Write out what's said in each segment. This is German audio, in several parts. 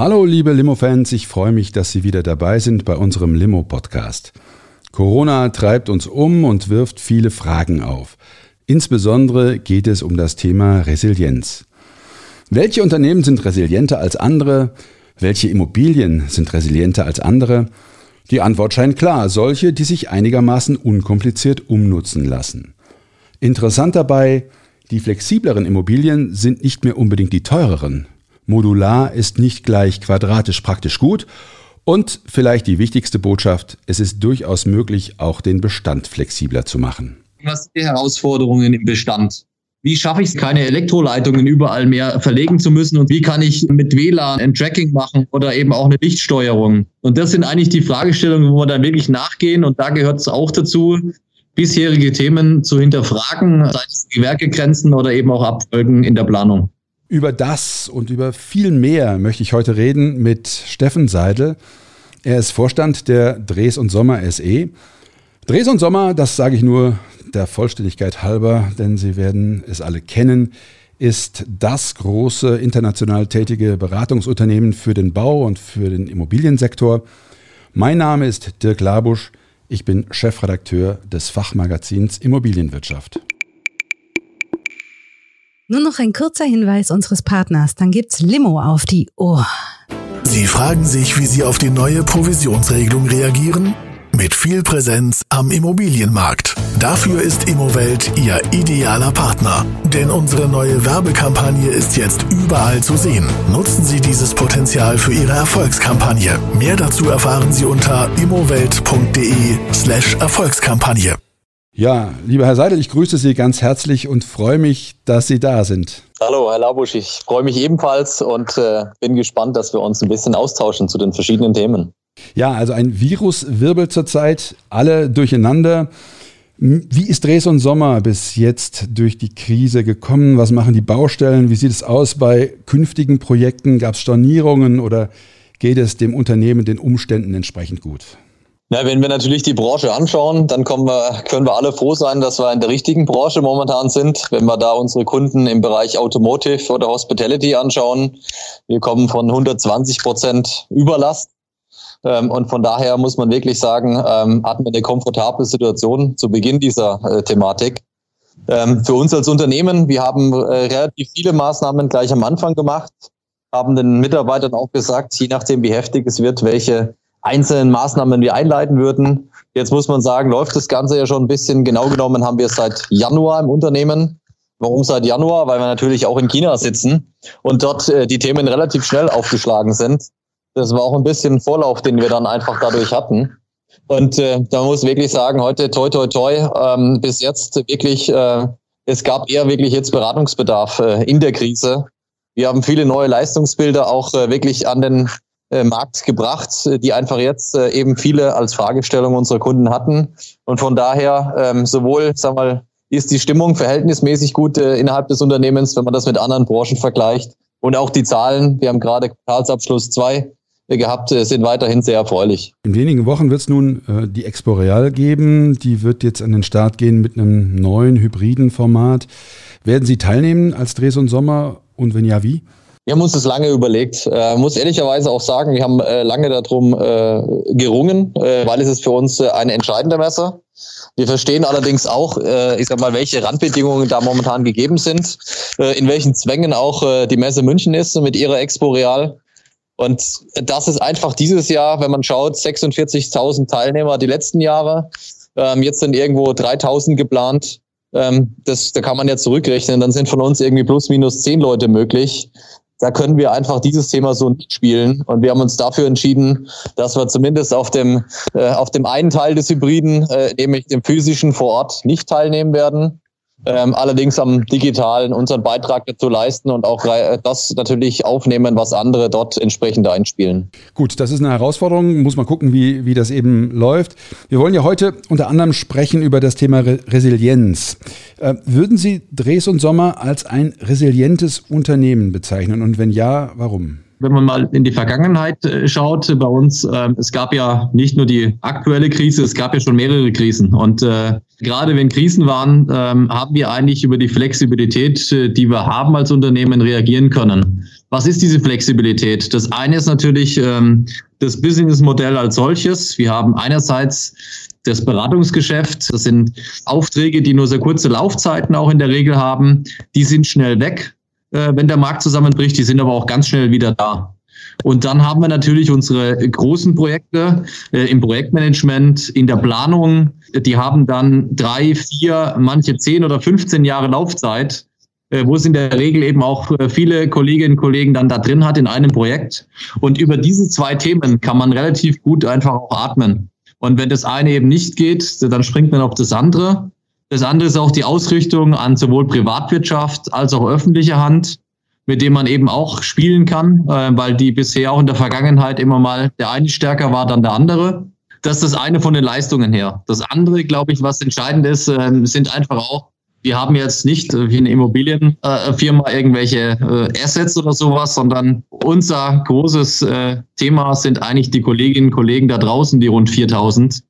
Hallo liebe Limo-Fans, ich freue mich, dass Sie wieder dabei sind bei unserem Limo-Podcast. Corona treibt uns um und wirft viele Fragen auf. Insbesondere geht es um das Thema Resilienz. Welche Unternehmen sind resilienter als andere? Welche Immobilien sind resilienter als andere? Die Antwort scheint klar, solche, die sich einigermaßen unkompliziert umnutzen lassen. Interessant dabei, die flexibleren Immobilien sind nicht mehr unbedingt die teureren, Modular ist nicht gleich quadratisch praktisch gut. Und vielleicht die wichtigste Botschaft, es ist durchaus möglich, auch den Bestand flexibler zu machen. Was sind die Herausforderungen im Bestand? Wie schaffe ich es, keine Elektroleitungen überall mehr verlegen zu müssen? Und wie kann ich mit WLAN ein Tracking machen oder eben auch eine Lichtsteuerung? Und das sind eigentlich die Fragestellungen, wo wir dann wirklich nachgehen. Und da gehört es auch dazu, bisherige Themen zu hinterfragen, sei es Gewerkegrenzen oder eben auch Abfolgen in der Planung. Über das und über viel mehr möchte ich heute reden mit Steffen Seidel. Er ist Vorstand der Dres und Sommer SE. Dres und Sommer, das sage ich nur der Vollständigkeit halber, denn Sie werden es alle kennen, ist das große international tätige Beratungsunternehmen für den Bau und für den Immobiliensektor. Mein Name ist Dirk Labusch. Ich bin Chefredakteur des Fachmagazins Immobilienwirtschaft. Nur noch ein kurzer Hinweis unseres Partners, dann gibt's Limo auf die Ohr. Sie fragen sich, wie Sie auf die neue Provisionsregelung reagieren? Mit viel Präsenz am Immobilienmarkt. Dafür ist Immowelt Ihr idealer Partner. Denn unsere neue Werbekampagne ist jetzt überall zu sehen. Nutzen Sie dieses Potenzial für Ihre Erfolgskampagne. Mehr dazu erfahren Sie unter immowelt.de slash Erfolgskampagne. Ja, lieber Herr Seidel, ich grüße Sie ganz herzlich und freue mich, dass Sie da sind. Hallo, Herr Labusch, ich freue mich ebenfalls und äh, bin gespannt, dass wir uns ein bisschen austauschen zu den verschiedenen Themen. Ja, also ein Virus wirbelt zurzeit alle durcheinander. Wie ist Dres und Sommer bis jetzt durch die Krise gekommen? Was machen die Baustellen? Wie sieht es aus bei künftigen Projekten? Gab es Stornierungen oder geht es dem Unternehmen den Umständen entsprechend gut? Na, wenn wir natürlich die Branche anschauen, dann wir, können wir alle froh sein, dass wir in der richtigen Branche momentan sind. Wenn wir da unsere Kunden im Bereich Automotive oder Hospitality anschauen, wir kommen von 120 Prozent Überlast. Ähm, und von daher muss man wirklich sagen, ähm, hatten wir eine komfortable Situation zu Beginn dieser äh, Thematik. Ähm, für uns als Unternehmen, wir haben äh, relativ viele Maßnahmen gleich am Anfang gemacht, haben den Mitarbeitern auch gesagt, je nachdem wie heftig es wird, welche einzelnen Maßnahmen wir einleiten würden. Jetzt muss man sagen, läuft das Ganze ja schon ein bisschen. Genau genommen haben wir es seit Januar im Unternehmen. Warum seit Januar? Weil wir natürlich auch in China sitzen und dort äh, die Themen relativ schnell aufgeschlagen sind. Das war auch ein bisschen Vorlauf, den wir dann einfach dadurch hatten. Und äh, da muss wirklich sagen, heute toi toi toi, ähm, bis jetzt wirklich, äh, es gab eher wirklich jetzt Beratungsbedarf äh, in der Krise. Wir haben viele neue Leistungsbilder auch äh, wirklich an den äh, Markt gebracht, die einfach jetzt äh, eben viele als Fragestellung unserer Kunden hatten. Und von daher ähm, sowohl, sag mal, ist die Stimmung verhältnismäßig gut äh, innerhalb des Unternehmens, wenn man das mit anderen Branchen vergleicht. Und auch die Zahlen, wir haben gerade Quartalsabschluss 2 äh, gehabt, äh, sind weiterhin sehr erfreulich. In wenigen Wochen wird es nun äh, die Expo Real geben. Die wird jetzt an den Start gehen mit einem neuen hybriden Format. Werden Sie teilnehmen als Dres und Sommer und wenn ja, wie? Wir haben uns das lange überlegt. Äh, muss ehrlicherweise auch sagen, wir haben äh, lange darum äh, gerungen, äh, weil es ist für uns äh, eine entscheidende Messe. Wir verstehen allerdings auch, äh, ich sag mal, welche Randbedingungen da momentan gegeben sind, in welchen Zwängen auch die Messe München ist mit ihrer Expo Real. Und das ist einfach dieses Jahr, wenn man schaut, 46.000 Teilnehmer die letzten Jahre. Ähm, jetzt sind irgendwo 3.000 geplant. Ähm, das, da kann man ja zurückrechnen. Dann sind von uns irgendwie plus minus zehn Leute möglich da können wir einfach dieses Thema so nicht spielen. Und wir haben uns dafür entschieden, dass wir zumindest auf dem, äh, auf dem einen Teil des Hybriden, äh, nämlich dem physischen vor Ort, nicht teilnehmen werden. Ähm, allerdings am digitalen unseren Beitrag dazu leisten und auch das natürlich aufnehmen, was andere dort entsprechend einspielen. Gut, das ist eine Herausforderung, muss man gucken, wie, wie das eben läuft. Wir wollen ja heute unter anderem sprechen über das Thema Re Resilienz. Äh, würden Sie Dres und Sommer als ein resilientes Unternehmen bezeichnen und wenn ja, warum? Wenn man mal in die Vergangenheit äh, schaut, bei uns, äh, es gab ja nicht nur die aktuelle Krise, es gab ja schon mehrere Krisen. Und äh, gerade wenn Krisen waren, ähm, haben wir eigentlich über die Flexibilität, äh, die wir haben als Unternehmen, reagieren können. Was ist diese Flexibilität? Das eine ist natürlich ähm, das Businessmodell als solches. Wir haben einerseits das Beratungsgeschäft. Das sind Aufträge, die nur sehr kurze Laufzeiten auch in der Regel haben. Die sind schnell weg äh, wenn der Markt zusammenbricht. Die sind aber auch ganz schnell wieder da. Und dann haben wir natürlich unsere großen Projekte äh, im Projektmanagement, in der Planung. Die haben dann drei, vier, manche zehn oder 15 Jahre Laufzeit, äh, wo es in der Regel eben auch äh, viele Kolleginnen und Kollegen dann da drin hat in einem Projekt. Und über diese zwei Themen kann man relativ gut einfach auch atmen. Und wenn das eine eben nicht geht, dann springt man auf das andere. Das andere ist auch die Ausrichtung an sowohl Privatwirtschaft als auch öffentliche Hand, mit dem man eben auch spielen kann, äh, weil die bisher auch in der Vergangenheit immer mal der eine stärker war dann der andere. Das ist das eine von den Leistungen her. Das andere, glaube ich, was entscheidend ist, äh, sind einfach auch, wir haben jetzt nicht wie eine Immobilienfirma irgendwelche äh, Assets oder sowas, sondern unser großes Thema sind eigentlich die Kolleginnen und Kollegen da draußen, die rund 4000,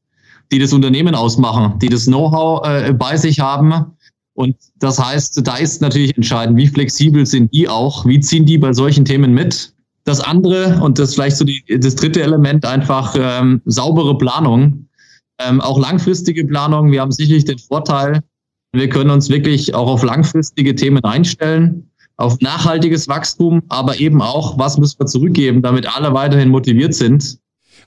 die das Unternehmen ausmachen, die das Know-how äh, bei sich haben. Und das heißt, da ist natürlich entscheidend, wie flexibel sind die auch, wie ziehen die bei solchen Themen mit. Das andere, und das vielleicht so die, das dritte Element, einfach ähm, saubere Planung, ähm, auch langfristige Planung. Wir haben sicherlich den Vorteil, wir können uns wirklich auch auf langfristige Themen einstellen, auf nachhaltiges Wachstum, aber eben auch, was müssen wir zurückgeben, damit alle weiterhin motiviert sind.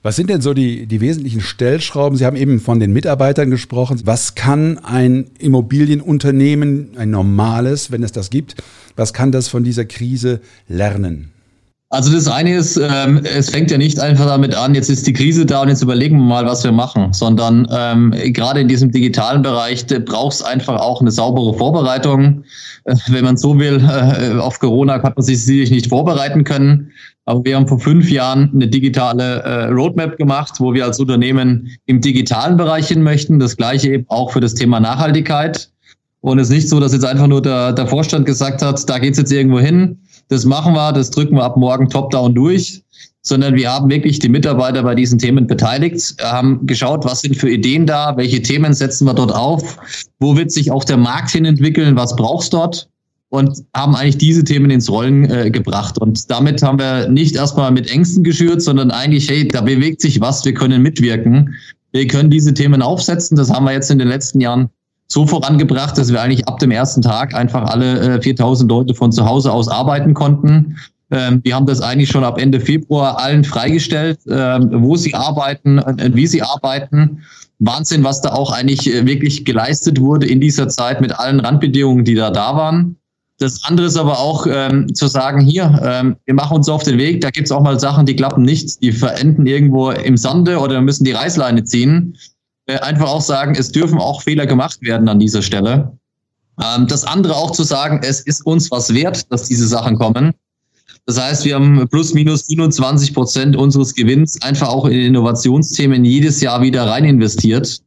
Was sind denn so die, die wesentlichen Stellschrauben? Sie haben eben von den Mitarbeitern gesprochen. Was kann ein Immobilienunternehmen, ein normales, wenn es das gibt, was kann das von dieser Krise lernen? Also das eine ist, ähm, es fängt ja nicht einfach damit an, jetzt ist die Krise da und jetzt überlegen wir mal, was wir machen, sondern ähm, gerade in diesem digitalen Bereich braucht es einfach auch eine saubere Vorbereitung. Äh, wenn man so will, äh, auf Corona hat man sich sicherlich nicht vorbereiten können. Aber wir haben vor fünf Jahren eine digitale äh, Roadmap gemacht, wo wir als Unternehmen im digitalen Bereich hin möchten. Das gleiche eben auch für das Thema Nachhaltigkeit. Und es ist nicht so, dass jetzt einfach nur der, der Vorstand gesagt hat, da geht's jetzt irgendwo hin, das machen wir, das drücken wir ab morgen top-down durch, sondern wir haben wirklich die Mitarbeiter bei diesen Themen beteiligt, haben geschaut, was sind für Ideen da, welche Themen setzen wir dort auf, wo wird sich auch der Markt hin entwickeln, was brauchst dort und haben eigentlich diese Themen ins Rollen äh, gebracht. Und damit haben wir nicht erstmal mit Ängsten geschürt, sondern eigentlich, hey, da bewegt sich was, wir können mitwirken. Wir können diese Themen aufsetzen. Das haben wir jetzt in den letzten Jahren so vorangebracht, dass wir eigentlich ab dem ersten Tag einfach alle äh, 4000 Leute von zu Hause aus arbeiten konnten. Ähm, wir haben das eigentlich schon ab Ende Februar allen freigestellt, äh, wo sie arbeiten, äh, wie sie arbeiten. Wahnsinn, was da auch eigentlich äh, wirklich geleistet wurde in dieser Zeit mit allen Randbedingungen, die da da waren. Das andere ist aber auch ähm, zu sagen, hier, ähm, wir machen uns auf den Weg, da gibt es auch mal Sachen, die klappen nicht, die verenden irgendwo im Sande oder müssen die Reißleine ziehen. Äh, einfach auch sagen, es dürfen auch Fehler gemacht werden an dieser Stelle. Ähm, das andere auch zu sagen, es ist uns was wert, dass diese Sachen kommen. Das heißt, wir haben plus minus 27 Prozent unseres Gewinns einfach auch in Innovationsthemen jedes Jahr wieder rein investiert.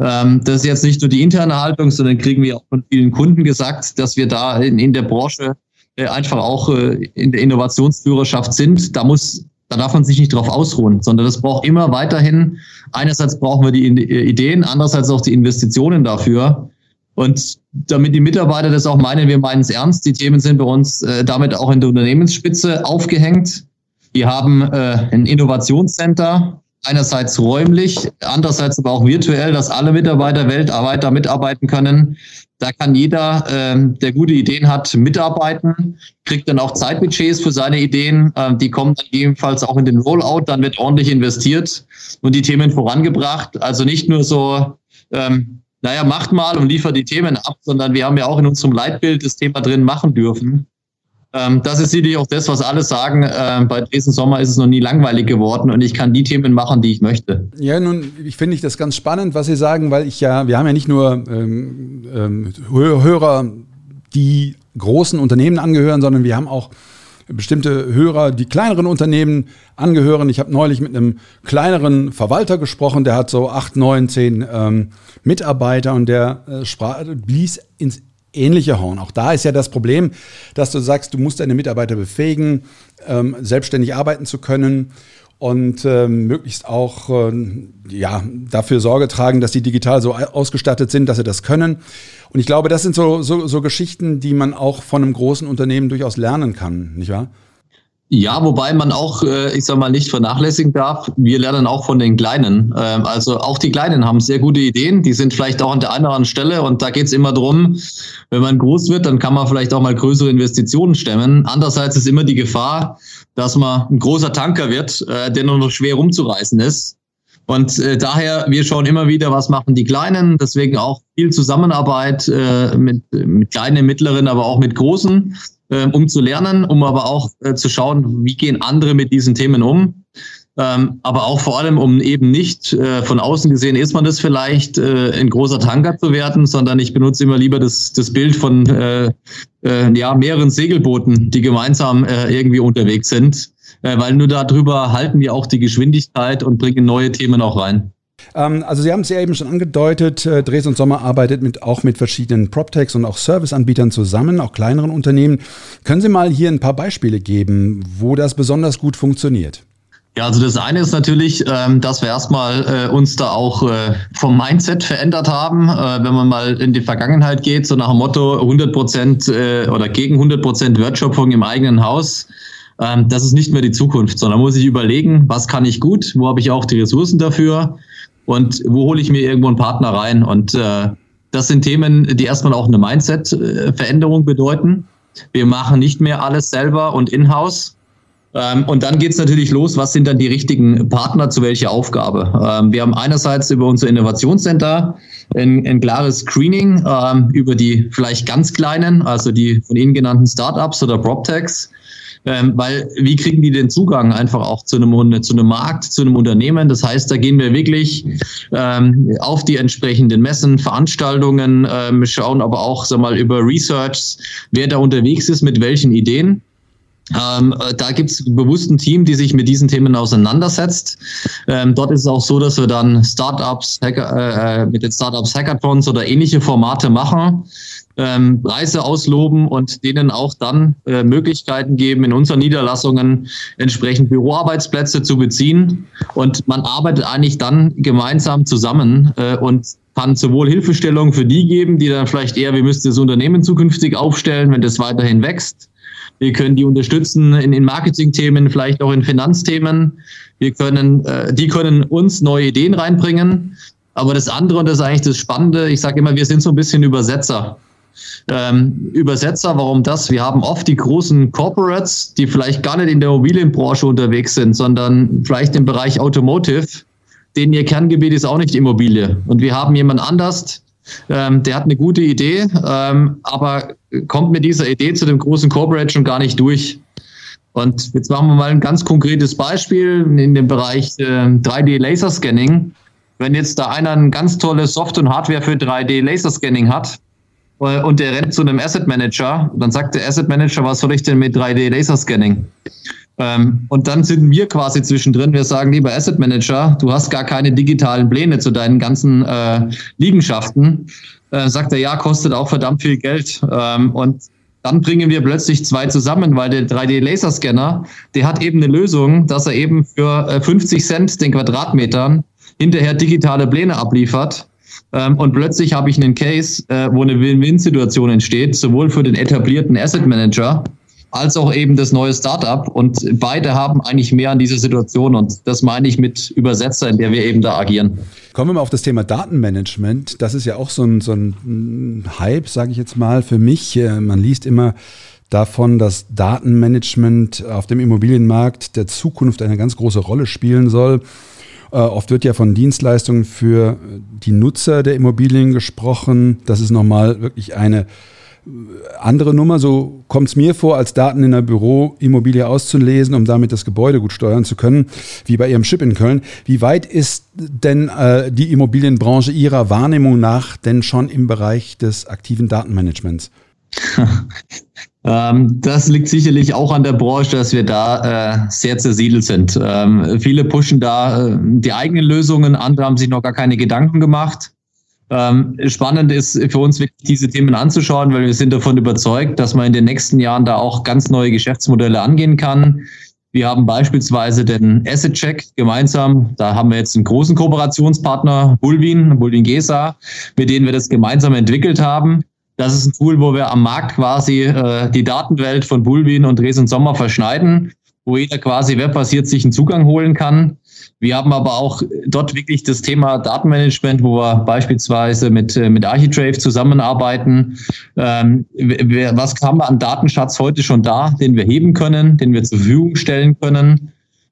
Ähm, das ist jetzt nicht nur die interne Haltung, sondern kriegen wir auch von vielen Kunden gesagt, dass wir da in, in der Branche äh, einfach auch äh, in der Innovationsführerschaft sind. Da muss, da darf man sich nicht drauf ausruhen, sondern das braucht immer weiterhin. Einerseits brauchen wir die äh, Ideen, andererseits auch die Investitionen dafür. Und damit die Mitarbeiter das auch meinen, wir meinen es ernst. Die Themen sind bei uns äh, damit auch in der Unternehmensspitze aufgehängt. Wir haben äh, ein Innovationscenter, einerseits räumlich, andererseits aber auch virtuell, dass alle Mitarbeiter weltweit da mitarbeiten können. Da kann jeder, ähm, der gute Ideen hat, mitarbeiten, kriegt dann auch Zeitbudgets für seine Ideen. Ähm, die kommen dann ebenfalls auch in den Rollout, dann wird ordentlich investiert und die Themen vorangebracht. Also nicht nur so, ähm, naja, macht mal und liefert die Themen ab, sondern wir haben ja auch in unserem Leitbild das Thema drin machen dürfen. Ähm, das ist sicherlich auch das, was alle sagen. Äh, bei Dresden Sommer ist es noch nie langweilig geworden und ich kann die Themen machen, die ich möchte. Ja, nun, ich finde ich das ganz spannend, was Sie sagen, weil ich ja, wir haben ja nicht nur ähm, ähm, Hörer, die großen Unternehmen angehören, sondern wir haben auch bestimmte Hörer, die kleineren Unternehmen angehören. Ich habe neulich mit einem kleineren Verwalter gesprochen, der hat so acht, neun, zehn ähm, Mitarbeiter und der äh, sprach, blies ins ähnliche Horn. Auch da ist ja das Problem, dass du sagst, du musst deine Mitarbeiter befähigen, ähm, selbstständig arbeiten zu können und ähm, möglichst auch ähm, ja, dafür Sorge tragen, dass die digital so ausgestattet sind, dass sie das können. Und ich glaube, das sind so, so, so Geschichten, die man auch von einem großen Unternehmen durchaus lernen kann, nicht wahr? Ja, wobei man auch, äh, ich sag mal, nicht vernachlässigen darf. Wir lernen auch von den Kleinen. Ähm, also auch die Kleinen haben sehr gute Ideen. Die sind vielleicht auch an der einen oder anderen Stelle. Und da geht's immer drum, wenn man groß wird, dann kann man vielleicht auch mal größere Investitionen stemmen. Andererseits ist immer die Gefahr, dass man ein großer Tanker wird, äh, der nur noch schwer rumzureißen ist. Und äh, daher, wir schauen immer wieder, was machen die Kleinen. Deswegen auch viel Zusammenarbeit äh, mit, mit kleinen, mittleren, aber auch mit großen ähm, um zu lernen, um aber auch äh, zu schauen, wie gehen andere mit diesen Themen um. Ähm, aber auch vor allem, um eben nicht äh, von außen gesehen ist man das vielleicht, äh, ein großer Tanker zu werden, sondern ich benutze immer lieber das, das Bild von äh, äh, ja, mehreren Segelbooten, die gemeinsam äh, irgendwie unterwegs sind, äh, weil nur darüber halten wir auch die Geschwindigkeit und bringen neue Themen auch rein. Ähm, also Sie haben es ja eben schon angedeutet, äh, Dres und Sommer arbeitet mit, auch mit verschiedenen PropTechs und auch Serviceanbietern zusammen, auch kleineren Unternehmen. Können Sie mal hier ein paar Beispiele geben, wo das besonders gut funktioniert? Ja, also das eine ist natürlich, ähm, dass wir erstmal äh, uns da auch äh, vom Mindset verändert haben. Äh, wenn man mal in die Vergangenheit geht, so nach dem Motto 100 Prozent oder gegen 100 Prozent Wertschöpfung im eigenen Haus, ähm, das ist nicht mehr die Zukunft, sondern muss ich überlegen, was kann ich gut, wo habe ich auch die Ressourcen dafür und wo hole ich mir irgendwo einen Partner rein. Und äh, das sind Themen, die erstmal auch eine Mindset-Veränderung bedeuten. Wir machen nicht mehr alles selber und in-house. Ähm, und dann geht es natürlich los, was sind dann die richtigen Partner zu welcher Aufgabe? Ähm, wir haben einerseits über unser Innovationscenter ein, ein klares Screening ähm, über die vielleicht ganz kleinen, also die von Ihnen genannten Startups oder PropTechs. Ähm, weil wie kriegen die den Zugang einfach auch zu einem, zu einem Markt, zu einem Unternehmen? Das heißt, da gehen wir wirklich ähm, auf die entsprechenden Messen, Veranstaltungen, ähm, schauen aber auch sag mal, über Research, wer da unterwegs ist, mit welchen Ideen. Ähm, da gibt es bewusst ein Team, die sich mit diesen Themen auseinandersetzt. Ähm, dort ist es auch so, dass wir dann Startups, Hacker, äh, äh mit den Startups Hackathons oder ähnliche Formate machen, ähm, Preise ausloben und denen auch dann äh, Möglichkeiten geben, in unseren Niederlassungen entsprechend Büroarbeitsplätze zu beziehen. Und man arbeitet eigentlich dann gemeinsam zusammen äh, und kann sowohl Hilfestellung für die geben, die dann vielleicht eher, wir müssen das Unternehmen zukünftig aufstellen, wenn das weiterhin wächst. Wir können die unterstützen in, in Marketingthemen, vielleicht auch in Finanzthemen. Wir können, äh, die können uns neue Ideen reinbringen. Aber das andere, und das ist eigentlich das Spannende, ich sage immer, wir sind so ein bisschen Übersetzer. Ähm, Übersetzer, warum das? Wir haben oft die großen Corporates, die vielleicht gar nicht in der Immobilienbranche unterwegs sind, sondern vielleicht im Bereich Automotive, denen ihr Kerngebiet ist auch nicht Immobilie. Und wir haben jemand anders, ähm, der hat eine gute Idee, ähm, aber kommt mit dieser Idee zu dem großen Corporate schon gar nicht durch. Und jetzt machen wir mal ein ganz konkretes Beispiel in dem Bereich äh, 3D-Laserscanning. Wenn jetzt da einer ein ganz tolles Software und Hardware für 3D-Laserscanning hat, und der rennt zu einem Asset Manager. Dann sagt der Asset Manager, was soll ich denn mit 3D-Laserscanning? Ähm, und dann sind wir quasi zwischendrin. Wir sagen, lieber Asset Manager, du hast gar keine digitalen Pläne zu deinen ganzen äh, Liegenschaften. Äh, sagt er, ja, kostet auch verdammt viel Geld. Ähm, und dann bringen wir plötzlich zwei zusammen, weil der 3D-Laserscanner, der hat eben eine Lösung, dass er eben für 50 äh, Cent den Quadratmetern hinterher digitale Pläne abliefert und plötzlich habe ich einen Case, äh, wo eine Win-Win-Situation entsteht, sowohl für den etablierten Asset Manager als auch eben das neue Startup. Und beide haben eigentlich mehr an dieser Situation. Und das meine ich mit Übersetzer, in der wir eben da agieren. Kommen wir mal auf das Thema Datenmanagement. Das ist ja auch so ein, so ein Hype, sage ich jetzt mal, für mich. Äh, man liest immer davon, dass Datenmanagement auf dem Immobilienmarkt der Zukunft eine ganz große Rolle spielen soll. Äh, oft wird ja von Dienstleistungen für die Nutzer der Immobilien gesprochen. Das ist nochmal wirklich eine andere Nummer, so kommt es mir vor, als Daten in der Büroimmobilie auszulesen, um damit das Gebäude gut steuern zu können, wie bei Ihrem Chip in Köln. Wie weit ist denn äh, die Immobilienbranche Ihrer Wahrnehmung nach denn schon im Bereich des aktiven Datenmanagements? Ähm, das liegt sicherlich auch an der Branche, dass wir da äh, sehr zersiedelt sind. Ähm, viele pushen da äh, die eigenen Lösungen, andere haben sich noch gar keine Gedanken gemacht. Ähm, spannend ist für uns wirklich diese Themen anzuschauen, weil wir sind davon überzeugt, dass man in den nächsten Jahren da auch ganz neue Geschäftsmodelle angehen kann. Wir haben beispielsweise den Asset Check gemeinsam. Da haben wir jetzt einen großen Kooperationspartner, Bulwin, Bulwin Gesa, mit denen wir das gemeinsam entwickelt haben. Das ist ein Tool, wo wir am Markt quasi äh, die Datenwelt von Bulwin und Dresden Sommer verschneiden, wo jeder quasi webbasiert sich einen Zugang holen kann. Wir haben aber auch dort wirklich das Thema Datenmanagement, wo wir beispielsweise mit, äh, mit Architrave zusammenarbeiten. Ähm, was haben wir an Datenschatz heute schon da, den wir heben können, den wir zur Verfügung stellen können?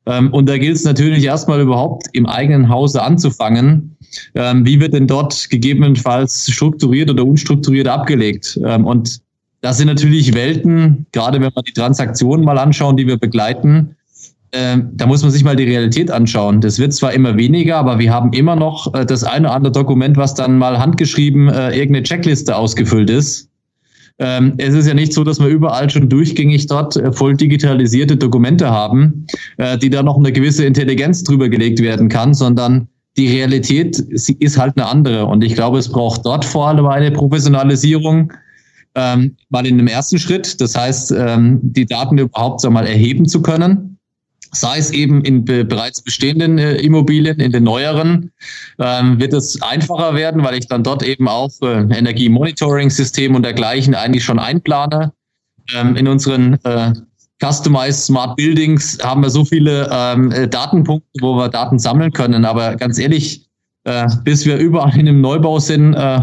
Ähm, und da gilt es natürlich erstmal überhaupt im eigenen Hause anzufangen. Ähm, wie wird denn dort gegebenenfalls strukturiert oder unstrukturiert abgelegt? Ähm, und das sind natürlich Welten, gerade wenn wir die Transaktionen mal anschauen, die wir begleiten, da muss man sich mal die Realität anschauen. Das wird zwar immer weniger, aber wir haben immer noch äh, das eine oder andere Dokument, was dann mal handgeschrieben äh, irgendeine Checkliste ausgefüllt ist. Ähm, es ist ja nicht so, dass wir überall schon durchgängig dort äh, voll digitalisierte Dokumente haben, äh, die da noch eine gewisse Intelligenz drüber gelegt werden kann, sondern die Realität ist halt eine andere. Und ich glaube, es braucht dort vor allem eine Professionalisierung, ähm, mal in dem ersten Schritt. Das heißt, ähm, die Daten überhaupt so mal erheben zu können sei es eben in be bereits bestehenden äh, Immobilien, in den neueren, ähm, wird es einfacher werden, weil ich dann dort eben auch äh, Energiemonitoring-System und dergleichen eigentlich schon einplane. Ähm, in unseren äh, Customized Smart Buildings haben wir so viele ähm, äh, Datenpunkte, wo wir Daten sammeln können. Aber ganz ehrlich, äh, bis wir überall in einem Neubau sind, äh,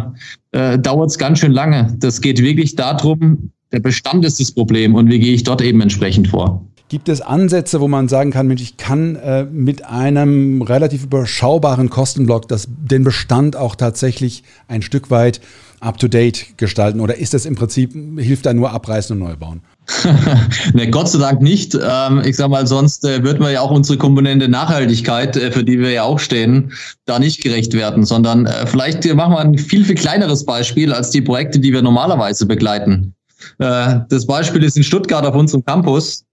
dauert es ganz schön lange. Das geht wirklich darum, der Bestand ist das Problem und wie gehe ich dort eben entsprechend vor. Gibt es Ansätze, wo man sagen kann, Mensch, ich kann äh, mit einem relativ überschaubaren Kostenblock das, den Bestand auch tatsächlich ein Stück weit up-to-date gestalten? Oder ist das im Prinzip, hilft da nur abreißen und neu bauen? ne, Gott sei Dank nicht. Ähm, ich sag mal, sonst äh, wird man ja auch unsere Komponente Nachhaltigkeit, äh, für die wir ja auch stehen, da nicht gerecht werden, sondern äh, vielleicht machen wir ein viel, viel kleineres Beispiel als die Projekte, die wir normalerweise begleiten. Äh, das Beispiel ist in Stuttgart auf unserem Campus.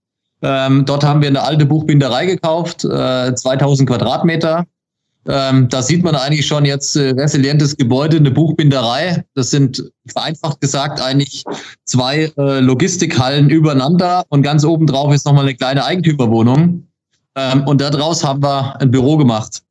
Ähm, dort haben wir eine alte Buchbinderei gekauft, äh, 2000 Quadratmeter. Ähm, da sieht man eigentlich schon jetzt äh, resilientes Gebäude, eine Buchbinderei. Das sind vereinfacht gesagt eigentlich zwei äh, Logistikhallen übereinander und ganz oben drauf ist nochmal eine kleine Eigentümerwohnung. Ähm, und daraus haben wir ein Büro gemacht.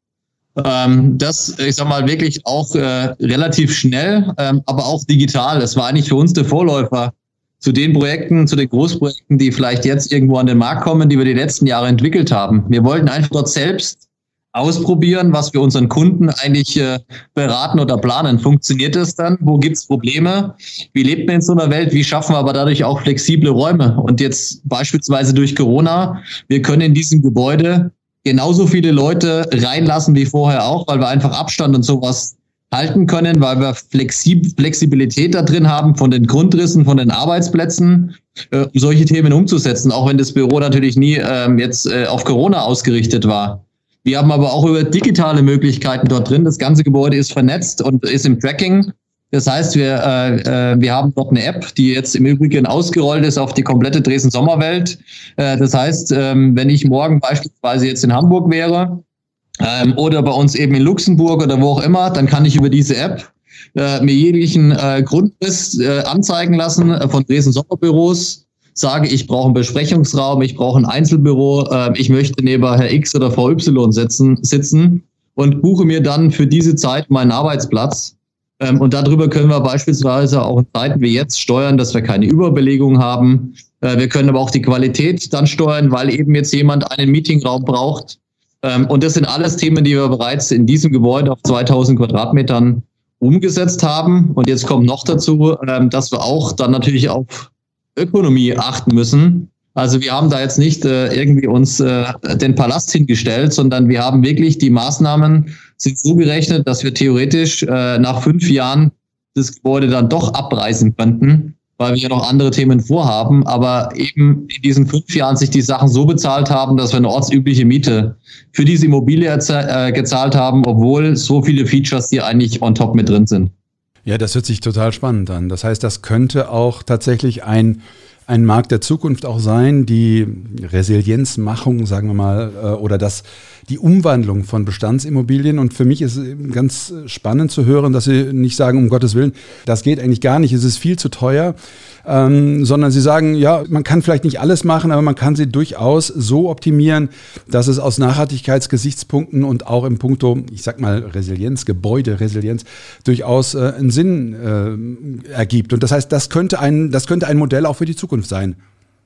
Ähm, das, ich sag mal, wirklich auch äh, relativ schnell, ähm, aber auch digital. Das war eigentlich für uns der Vorläufer zu den Projekten, zu den Großprojekten, die vielleicht jetzt irgendwo an den Markt kommen, die wir die letzten Jahre entwickelt haben. Wir wollten einfach dort selbst ausprobieren, was wir unseren Kunden eigentlich äh, beraten oder planen. Funktioniert das dann? Wo gibt's Probleme? Wie lebt man in so einer Welt? Wie schaffen wir aber dadurch auch flexible Räume? Und jetzt beispielsweise durch Corona, wir können in diesem Gebäude genauso viele Leute reinlassen wie vorher auch, weil wir einfach Abstand und sowas halten können, weil wir Flexib Flexibilität da drin haben von den Grundrissen, von den Arbeitsplätzen, äh, um solche Themen umzusetzen, auch wenn das Büro natürlich nie ähm, jetzt äh, auf Corona ausgerichtet war. Wir haben aber auch über digitale Möglichkeiten dort drin. Das ganze Gebäude ist vernetzt und ist im Tracking. Das heißt, wir, äh, äh, wir haben dort eine App, die jetzt im Übrigen ausgerollt ist auf die komplette Dresden-Sommerwelt. Äh, das heißt, ähm, wenn ich morgen beispielsweise jetzt in Hamburg wäre, ähm, oder bei uns eben in Luxemburg oder wo auch immer, dann kann ich über diese App äh, mir jeglichen äh, Grundriss äh, anzeigen lassen äh, von Dresden Sommerbüros, sage, ich brauche einen Besprechungsraum, ich brauche ein Einzelbüro, äh, ich möchte neben Herr X oder Frau Y sitzen, sitzen und buche mir dann für diese Zeit meinen Arbeitsplatz. Ähm, und darüber können wir beispielsweise auch in Zeiten wie jetzt steuern, dass wir keine Überbelegung haben. Äh, wir können aber auch die Qualität dann steuern, weil eben jetzt jemand einen Meetingraum braucht ähm, und das sind alles Themen, die wir bereits in diesem Gebäude auf 2000 Quadratmetern umgesetzt haben. Und jetzt kommt noch dazu, ähm, dass wir auch dann natürlich auf Ökonomie achten müssen. Also wir haben da jetzt nicht äh, irgendwie uns äh, den Palast hingestellt, sondern wir haben wirklich die Maßnahmen sind so gerechnet, dass wir theoretisch äh, nach fünf Jahren das Gebäude dann doch abreißen könnten weil wir ja noch andere Themen vorhaben, aber eben in diesen fünf Jahren sich die Sachen so bezahlt haben, dass wir eine ortsübliche Miete für diese Immobilie äh, gezahlt haben, obwohl so viele Features hier eigentlich on top mit drin sind. Ja, das hört sich total spannend an. Das heißt, das könnte auch tatsächlich ein ein Markt der Zukunft auch sein, die Resilienzmachung, sagen wir mal, äh, oder das, die Umwandlung von Bestandsimmobilien. Und für mich ist es ganz spannend zu hören, dass Sie nicht sagen, um Gottes Willen, das geht eigentlich gar nicht, es ist viel zu teuer ähm, sondern sie sagen, ja, man kann vielleicht nicht alles machen, aber man kann sie durchaus so optimieren, dass es aus Nachhaltigkeitsgesichtspunkten und auch im Punkto, ich sag mal, Resilienz, Gebäude, Resilienz, durchaus äh, einen Sinn äh, ergibt. Und das heißt, das könnte ein, das könnte ein Modell auch für die Zukunft sein.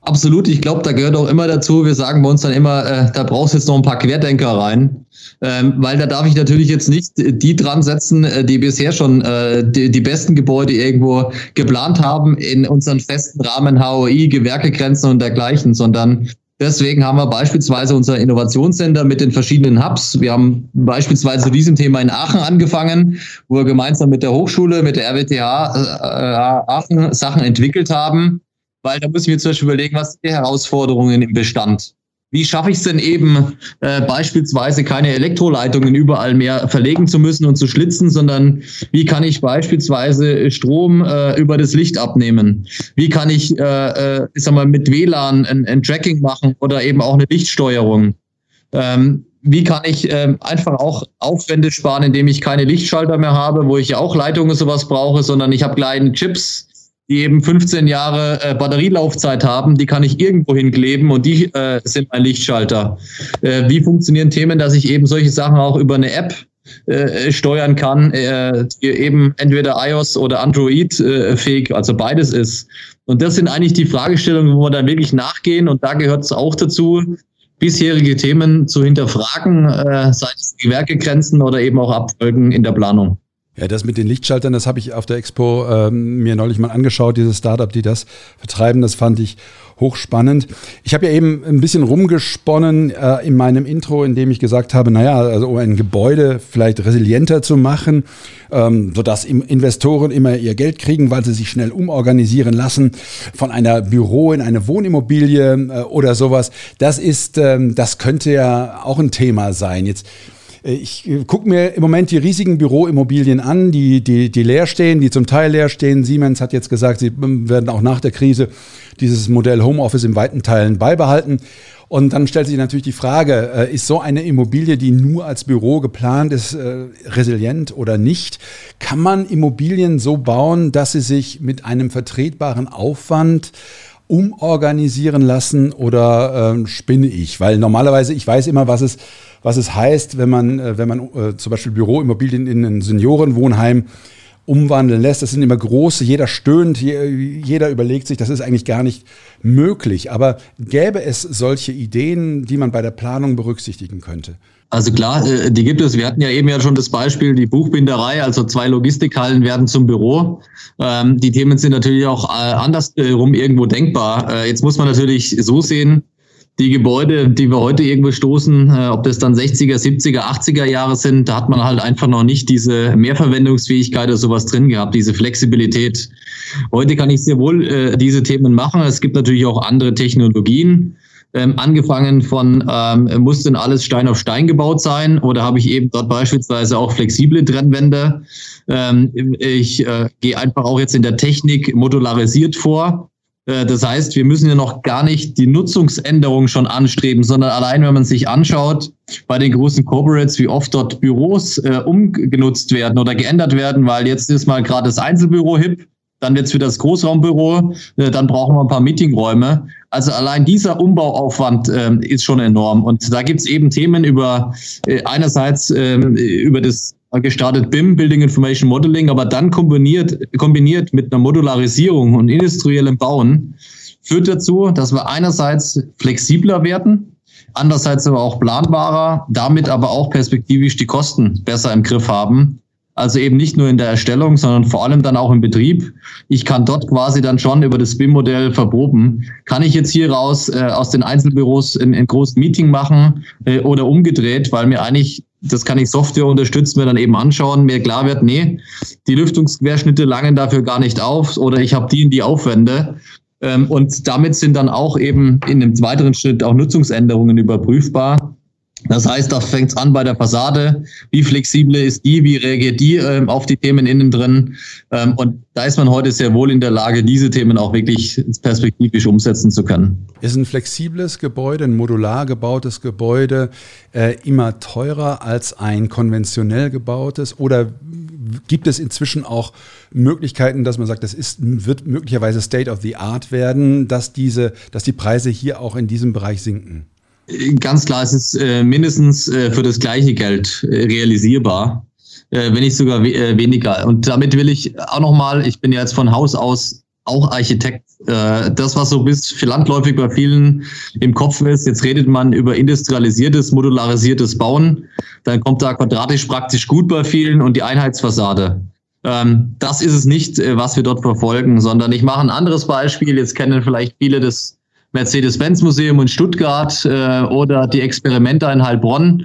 Absolut, ich glaube, da gehört auch immer dazu, wir sagen bei uns dann immer, äh, da brauchst jetzt noch ein paar Querdenker rein, ähm, weil da darf ich natürlich jetzt nicht die dran setzen, äh, die bisher schon äh, die, die, besten Gebäude irgendwo geplant haben in unseren festen Rahmen HOI, Gewerkegrenzen und dergleichen, sondern Deswegen haben wir beispielsweise unser Innovationscenter mit den verschiedenen Hubs. Wir haben beispielsweise zu diesem Thema in Aachen angefangen, wo wir gemeinsam mit der Hochschule, mit der RWTH äh, Aachen Sachen entwickelt haben weil da muss ich mir zum Beispiel überlegen, was sind die Herausforderungen im Bestand? Wie schaffe ich es denn eben, äh, beispielsweise keine Elektroleitungen überall mehr verlegen zu müssen und zu schlitzen, sondern wie kann ich beispielsweise Strom äh, über das Licht abnehmen? Wie kann ich, äh, äh, ich sag mal, mit WLAN ein, ein Tracking machen oder eben auch eine Lichtsteuerung? Ähm, wie kann ich ähm, einfach auch Aufwände sparen, indem ich keine Lichtschalter mehr habe, wo ich ja auch Leitungen sowas brauche, sondern ich habe kleine Chips, die eben 15 Jahre äh, Batterielaufzeit haben, die kann ich irgendwo hinkleben und die äh, sind mein Lichtschalter. Äh, wie funktionieren Themen, dass ich eben solche Sachen auch über eine App äh, steuern kann, äh, die eben entweder iOS oder Android äh, fähig, also beides ist. Und das sind eigentlich die Fragestellungen, wo wir dann wirklich nachgehen und da gehört es auch dazu, bisherige Themen zu hinterfragen, sei es Gewerkegrenzen oder eben auch Abfolgen in der Planung. Ja, das mit den Lichtschaltern, das habe ich auf der Expo ähm, mir neulich mal angeschaut, dieses Startup, die das vertreiben, das fand ich hochspannend. Ich habe ja eben ein bisschen rumgesponnen äh, in meinem Intro, in dem ich gesagt habe, naja, also um ein Gebäude vielleicht resilienter zu machen, ähm, sodass Investoren immer ihr Geld kriegen, weil sie sich schnell umorganisieren lassen von einer Büro in eine Wohnimmobilie äh, oder sowas. Das ist, ähm, das könnte ja auch ein Thema sein. Jetzt ich äh, gucke mir im Moment die riesigen Büroimmobilien an, die, die, die leer stehen, die zum Teil leer stehen. Siemens hat jetzt gesagt, sie ähm, werden auch nach der Krise dieses Modell Homeoffice in weiten Teilen beibehalten. Und dann stellt sich natürlich die Frage, äh, ist so eine Immobilie, die nur als Büro geplant ist, resilient oder nicht? Kann man Immobilien so bauen, dass sie sich mit einem vertretbaren Aufwand umorganisieren lassen oder ähm, spinne ich? Weil normalerweise, ich weiß immer, was es was es heißt, wenn man, äh, wenn man äh, zum Beispiel Büroimmobilien in ein Seniorenwohnheim umwandeln lässt. Das sind immer große, jeder stöhnt, jeder überlegt sich, das ist eigentlich gar nicht möglich. Aber gäbe es solche Ideen, die man bei der Planung berücksichtigen könnte? Also klar, äh, die gibt es. Wir hatten ja eben ja schon das Beispiel, die Buchbinderei, also zwei Logistikhallen werden zum Büro. Ähm, die Themen sind natürlich auch andersrum irgendwo denkbar. Jetzt muss man natürlich so sehen, die Gebäude, die wir heute irgendwo stoßen, äh, ob das dann 60er, 70er, 80er Jahre sind, da hat man halt einfach noch nicht diese Mehrverwendungsfähigkeit oder sowas drin gehabt, diese Flexibilität. Heute kann ich sehr wohl äh, diese Themen machen. Es gibt natürlich auch andere Technologien. Ähm, angefangen von, ähm, muss denn alles Stein auf Stein gebaut sein oder habe ich eben dort beispielsweise auch flexible Trennwände? Ähm, ich äh, gehe einfach auch jetzt in der Technik modularisiert vor. Äh, das heißt, wir müssen ja noch gar nicht die Nutzungsänderung schon anstreben, sondern allein, wenn man sich anschaut, bei den großen Corporates, wie oft dort Büros äh, umgenutzt werden oder geändert werden, weil jetzt ist mal gerade das Einzelbüro hip, dann wird's wieder das Großraumbüro, äh, dann brauchen wir ein paar Meetingräume. Also allein dieser Umbauaufwand äh, ist schon enorm. Und da gibt's eben Themen über äh, einerseits äh, über das gestartet BIM, Building Information Modeling, aber dann kombiniert, kombiniert mit einer Modularisierung und industriellem Bauen führt dazu, dass wir einerseits flexibler werden, andererseits aber auch planbarer, damit aber auch perspektivisch die Kosten besser im Griff haben. Also eben nicht nur in der Erstellung, sondern vor allem dann auch im Betrieb. Ich kann dort quasi dann schon über das BIM-Modell verproben. Kann ich jetzt hier raus äh, aus den Einzelbüros ein, ein großes Meeting machen äh, oder umgedreht, weil mir eigentlich, das kann ich Software unterstützen, mir dann eben anschauen, mir klar wird, nee, die Lüftungsquerschnitte langen dafür gar nicht auf oder ich habe die in die Aufwände. Ähm, und damit sind dann auch eben in einem weiteren Schritt auch Nutzungsänderungen überprüfbar. Das heißt, da fängt es an bei der Fassade. Wie flexibel ist die? Wie reagiert die ähm, auf die Themen innen drin? Ähm, und da ist man heute sehr wohl in der Lage, diese Themen auch wirklich perspektivisch umsetzen zu können. Ist ein flexibles Gebäude, ein modular gebautes Gebäude äh, immer teurer als ein konventionell gebautes? Oder gibt es inzwischen auch Möglichkeiten, dass man sagt, das ist, wird möglicherweise State of the Art werden, dass diese, dass die Preise hier auch in diesem Bereich sinken? Ganz klar, es ist äh, mindestens äh, für das gleiche Geld äh, realisierbar, äh, wenn nicht sogar we äh, weniger. Und damit will ich auch nochmal, ich bin ja jetzt von Haus aus auch Architekt. Äh, das, was so bis landläufig bei vielen im Kopf ist, jetzt redet man über industrialisiertes, modularisiertes Bauen, dann kommt da quadratisch praktisch gut bei vielen und die Einheitsfassade. Ähm, das ist es nicht, was wir dort verfolgen, sondern ich mache ein anderes Beispiel. Jetzt kennen vielleicht viele das Mercedes-Benz-Museum in Stuttgart äh, oder die Experimente in Heilbronn.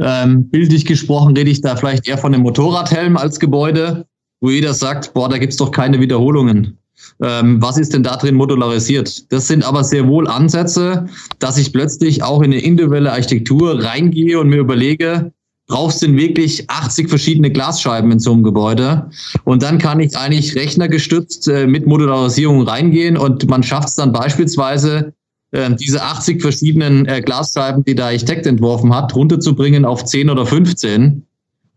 Ähm, bildlich gesprochen rede ich da vielleicht eher von einem Motorradhelm als Gebäude, wo jeder sagt, boah, da gibt's doch keine Wiederholungen. Ähm, was ist denn da drin modularisiert? Das sind aber sehr wohl Ansätze, dass ich plötzlich auch in eine individuelle Architektur reingehe und mir überlege, brauchst denn wirklich 80 verschiedene Glasscheiben in so einem Gebäude? Und dann kann ich eigentlich rechnergestützt äh, mit Modularisierung reingehen und man schafft es dann beispielsweise, äh, diese 80 verschiedenen äh, Glasscheiben, die der Architekt entworfen hat, runterzubringen auf 10 oder 15.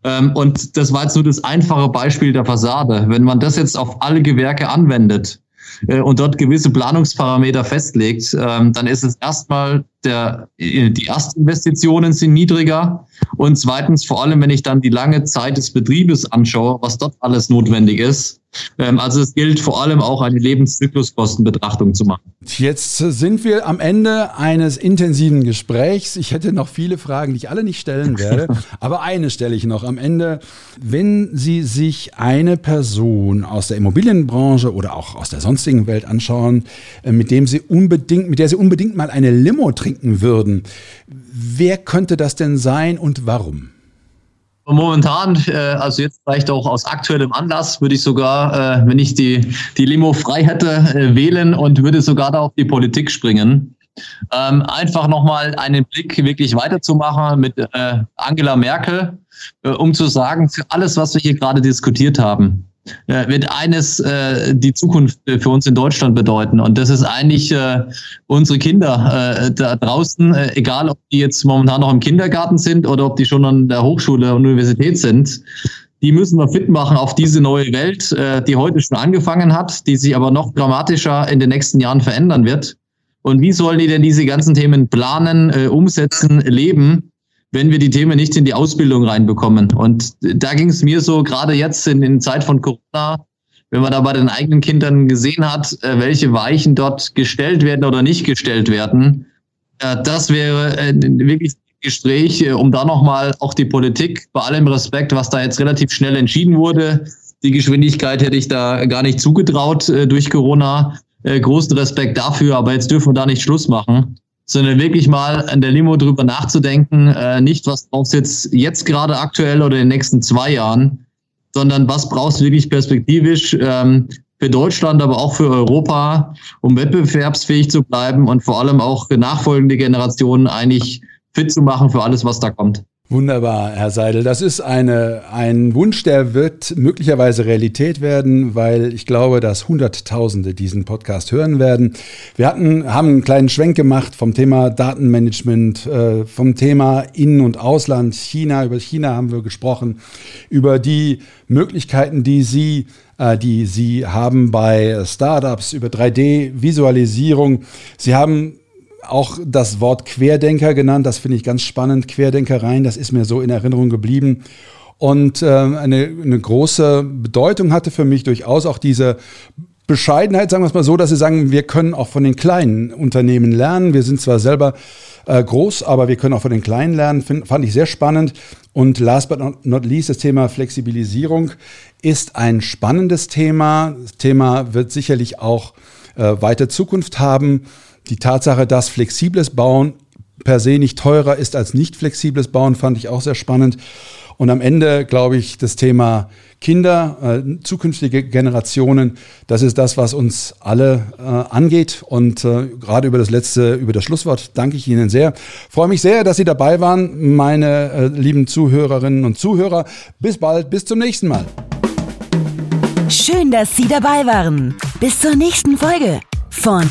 Ähm, und das war jetzt nur das einfache Beispiel der Fassade. Wenn man das jetzt auf alle Gewerke anwendet, äh, und dort gewisse Planungsparameter festlegt, ähm, dann ist es erstmal der, äh, die Erstinvestitionen sind niedriger und zweitens vor allem, wenn ich dann die lange Zeit des Betriebes anschaue, was dort alles notwendig ist, also es gilt vor allem auch eine Lebenszykluskostenbetrachtung zu machen. Jetzt sind wir am Ende eines intensiven Gesprächs. Ich hätte noch viele Fragen, die ich alle nicht stellen werde, aber eine stelle ich noch am Ende. Wenn Sie sich eine Person aus der Immobilienbranche oder auch aus der sonstigen Welt anschauen, äh, mit dem Sie unbedingt, mit der Sie unbedingt mal eine Limo trinken würden, wer könnte das denn sein und warum? Momentan, äh, also jetzt vielleicht auch aus aktuellem Anlass, würde ich sogar, äh, wenn ich die, die Limo frei hätte, äh, wählen und würde sogar da auf die Politik springen. Ähm, einfach nochmal einen Blick wirklich weiterzumachen mit äh, Angela Merkel, äh, um zu sagen, für alles, was wir hier gerade diskutiert haben, wird eines äh, die Zukunft für uns in Deutschland bedeuten. Und das ist eigentlich äh, unsere Kinder äh, da draußen, äh, egal ob die jetzt momentan noch im Kindergarten sind oder ob die schon an der Hochschule und Universität sind. Die müssen wir fit machen auf diese neue Welt, äh, die heute schon angefangen hat, die sich aber noch dramatischer in den nächsten Jahren verändern wird. Und wie sollen die denn diese ganzen Themen planen, äh, umsetzen, leben? Wenn wir die Themen nicht in die Ausbildung reinbekommen. Und da ging es mir so, gerade jetzt in, in Zeit von Corona, wenn man da bei den eigenen Kindern gesehen hat, äh, welche Weichen dort gestellt werden oder nicht gestellt werden, äh, das wäre äh, wirklich ein Gespräch, um da nochmal auch die Politik, bei allem Respekt, was da jetzt relativ schnell entschieden wurde, die Geschwindigkeit hätte ich da gar nicht zugetraut durch Corona. Großen Respekt dafür, aber jetzt dürfen wir da nicht Schluss machen sondern wirklich mal an der Limo drüber nachzudenken, äh, nicht was brauchst du jetzt, jetzt gerade aktuell oder in den nächsten zwei Jahren, sondern was brauchst du wirklich perspektivisch ähm, für Deutschland, aber auch für Europa, um wettbewerbsfähig zu bleiben und vor allem auch nachfolgende Generationen eigentlich fit zu machen für alles, was da kommt. Wunderbar, Herr Seidel. Das ist eine, ein Wunsch, der wird möglicherweise Realität werden, weil ich glaube, dass Hunderttausende diesen Podcast hören werden. Wir hatten, haben einen kleinen Schwenk gemacht vom Thema Datenmanagement, äh, vom Thema Innen- und Ausland, China. Über China haben wir gesprochen, über die Möglichkeiten, die Sie äh, die Sie haben bei Startups, über 3D-Visualisierung. Sie haben auch das Wort Querdenker genannt. Das finde ich ganz spannend. Querdenkereien, das ist mir so in Erinnerung geblieben. Und äh, eine, eine große Bedeutung hatte für mich durchaus auch diese Bescheidenheit, sagen wir es mal so, dass Sie sagen, wir können auch von den kleinen Unternehmen lernen. Wir sind zwar selber äh, groß, aber wir können auch von den kleinen lernen. Find, fand ich sehr spannend. Und last but not least, das Thema Flexibilisierung ist ein spannendes Thema. Das Thema wird sicherlich auch äh, weiter Zukunft haben. Die Tatsache, dass flexibles Bauen per se nicht teurer ist als nicht flexibles Bauen, fand ich auch sehr spannend. Und am Ende, glaube ich, das Thema Kinder, äh, zukünftige Generationen, das ist das, was uns alle äh, angeht. Und äh, gerade über das letzte, über das Schlusswort danke ich Ihnen sehr. Freue mich sehr, dass Sie dabei waren, meine äh, lieben Zuhörerinnen und Zuhörer. Bis bald, bis zum nächsten Mal. Schön, dass Sie dabei waren. Bis zur nächsten Folge von